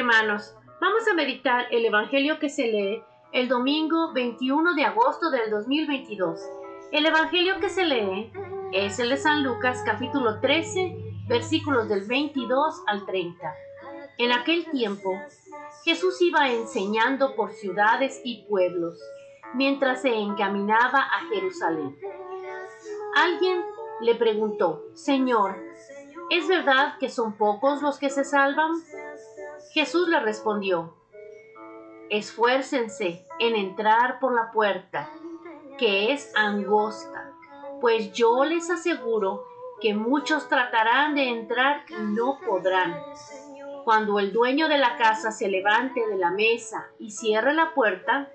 Hermanos, vamos a meditar el Evangelio que se lee el domingo 21 de agosto del 2022. El Evangelio que se lee es el de San Lucas capítulo 13 versículos del 22 al 30. En aquel tiempo, Jesús iba enseñando por ciudades y pueblos mientras se encaminaba a Jerusalén. Alguien le preguntó, Señor, ¿es verdad que son pocos los que se salvan? Jesús le respondió, Esfuércense en entrar por la puerta, que es angosta, pues yo les aseguro que muchos tratarán de entrar y no podrán. Cuando el dueño de la casa se levante de la mesa y cierre la puerta,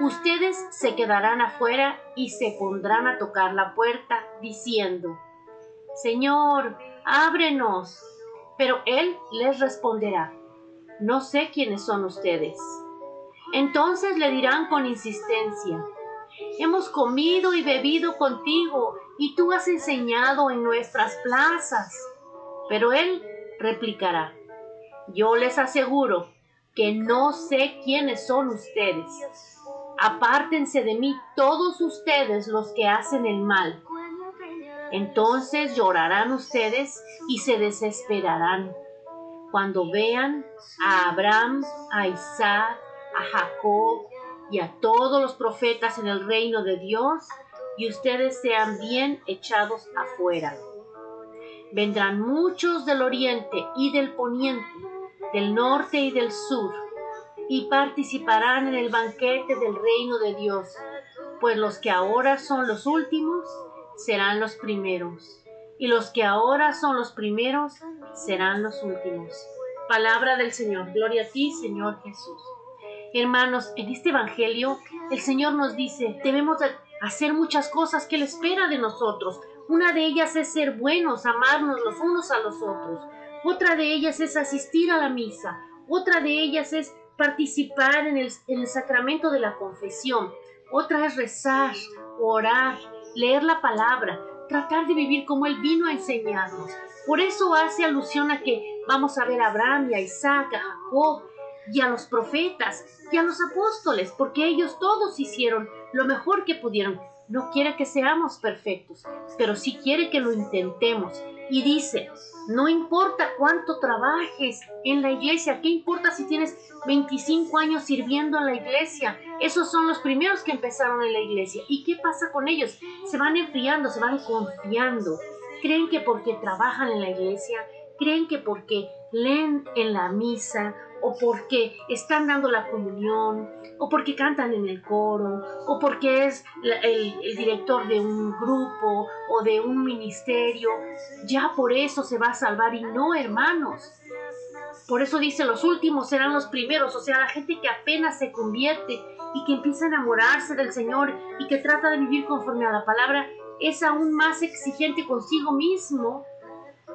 ustedes se quedarán afuera y se pondrán a tocar la puerta diciendo, Señor, ábrenos. Pero él les responderá, no sé quiénes son ustedes. Entonces le dirán con insistencia, hemos comido y bebido contigo y tú has enseñado en nuestras plazas. Pero él replicará, yo les aseguro que no sé quiénes son ustedes. Apártense de mí todos ustedes los que hacen el mal. Entonces llorarán ustedes y se desesperarán cuando vean a Abraham, a Isaac, a Jacob y a todos los profetas en el reino de Dios y ustedes sean bien echados afuera. Vendrán muchos del oriente y del poniente, del norte y del sur, y participarán en el banquete del reino de Dios, pues los que ahora son los últimos serán los primeros, y los que ahora son los primeros serán los últimos. Palabra del Señor. Gloria a ti, Señor Jesús. Hermanos, en este Evangelio el Señor nos dice, debemos hacer muchas cosas que Él espera de nosotros. Una de ellas es ser buenos, amarnos los unos a los otros. Otra de ellas es asistir a la misa. Otra de ellas es participar en el, en el sacramento de la confesión. Otra es rezar, orar, leer la palabra, tratar de vivir como Él vino a enseñarnos. Por eso hace alusión a que vamos a ver a Abraham y a Isaac, a Jacob y a los profetas y a los apóstoles, porque ellos todos hicieron lo mejor que pudieron. No quiere que seamos perfectos, pero sí quiere que lo intentemos. Y dice, no importa cuánto trabajes en la iglesia, ¿qué importa si tienes 25 años sirviendo en la iglesia? Esos son los primeros que empezaron en la iglesia. ¿Y qué pasa con ellos? Se van enfriando, se van confiando. Creen que porque trabajan en la iglesia, creen que porque leen en la misa o porque están dando la comunión, o porque cantan en el coro, o porque es el, director de un grupo o de un ministerio, ya por eso se va a salvar y no, hermanos. Por eso dice, los últimos serán los primeros, o sea, la gente que apenas se convierte y que empieza a enamorarse del Señor y que trata de vivir conforme a la palabra, es aún más exigente consigo mismo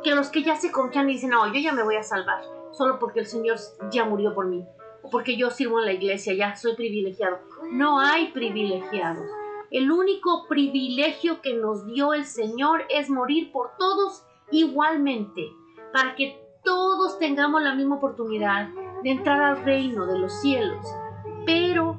que los que ya se confían y dicen, no, yo ya me voy a salvar solo porque el Señor ya murió por mí, o porque yo sirvo en la iglesia, ya soy privilegiado. No hay privilegiados. El único privilegio que nos dio el Señor es morir por todos igualmente, para que todos tengamos la misma oportunidad de entrar al reino de los cielos. Pero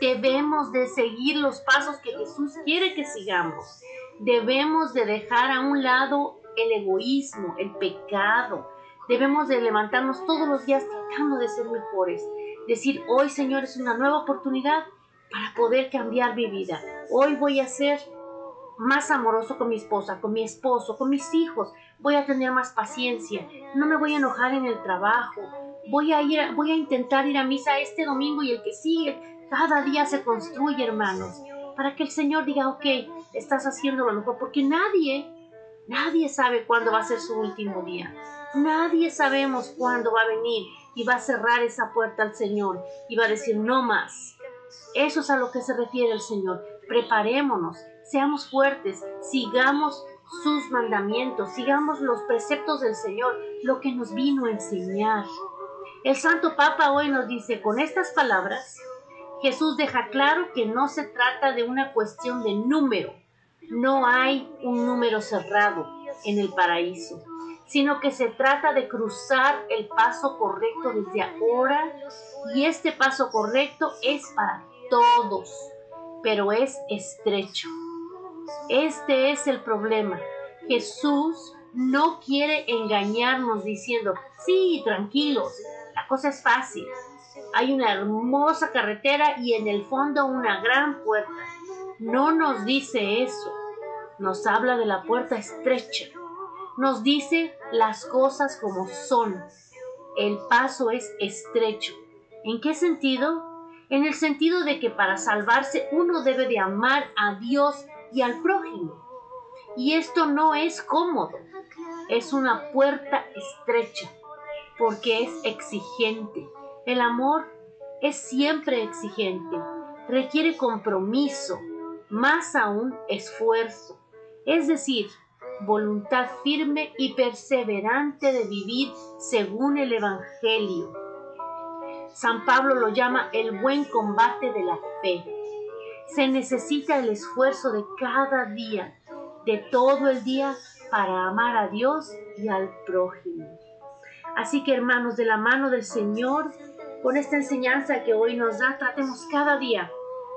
debemos de seguir los pasos que Jesús quiere que sigamos. Debemos de dejar a un lado el egoísmo, el pecado, Debemos de levantarnos todos los días tratando de ser mejores. Decir, hoy Señor es una nueva oportunidad para poder cambiar mi vida. Hoy voy a ser más amoroso con mi esposa, con mi esposo, con mis hijos. Voy a tener más paciencia. No me voy a enojar en el trabajo. Voy a ir, voy a intentar ir a misa este domingo y el que sigue. Cada día se construye, hermanos, para que el Señor diga, ok, estás haciendo lo mejor, porque nadie, nadie sabe cuándo va a ser su último día. Nadie sabemos cuándo va a venir y va a cerrar esa puerta al Señor y va a decir no más. Eso es a lo que se refiere el Señor. Preparémonos, seamos fuertes, sigamos sus mandamientos, sigamos los preceptos del Señor, lo que nos vino a enseñar. El Santo Papa hoy nos dice con estas palabras, Jesús deja claro que no se trata de una cuestión de número, no hay un número cerrado en el paraíso sino que se trata de cruzar el paso correcto desde ahora y este paso correcto es para todos, pero es estrecho. Este es el problema. Jesús no quiere engañarnos diciendo, sí, tranquilos, la cosa es fácil. Hay una hermosa carretera y en el fondo una gran puerta. No nos dice eso. Nos habla de la puerta estrecha. Nos dice las cosas como son. El paso es estrecho. ¿En qué sentido? En el sentido de que para salvarse uno debe de amar a Dios y al prójimo. Y esto no es cómodo. Es una puerta estrecha porque es exigente. El amor es siempre exigente. Requiere compromiso, más aún esfuerzo. Es decir, voluntad firme y perseverante de vivir según el Evangelio. San Pablo lo llama el buen combate de la fe. Se necesita el esfuerzo de cada día, de todo el día, para amar a Dios y al prójimo. Así que hermanos, de la mano del Señor, con esta enseñanza que hoy nos da, tratemos cada día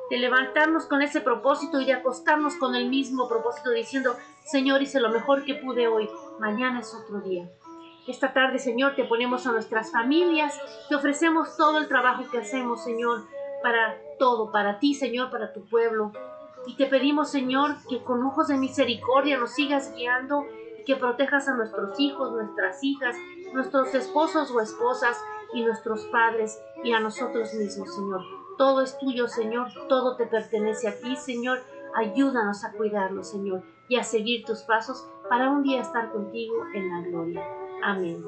de levantarnos con ese propósito y de acostarnos con el mismo propósito diciendo, Señor, hice lo mejor que pude hoy, mañana es otro día. Esta tarde, Señor, te ponemos a nuestras familias, te ofrecemos todo el trabajo que hacemos, Señor, para todo, para ti, Señor, para tu pueblo. Y te pedimos, Señor, que con ojos de misericordia nos sigas guiando y que protejas a nuestros hijos, nuestras hijas, nuestros esposos o esposas y nuestros padres y a nosotros mismos, Señor. Todo es tuyo, Señor, todo te pertenece a ti, Señor. Ayúdanos a cuidarnos, Señor, y a seguir tus pasos para un día estar contigo en la gloria. Amén.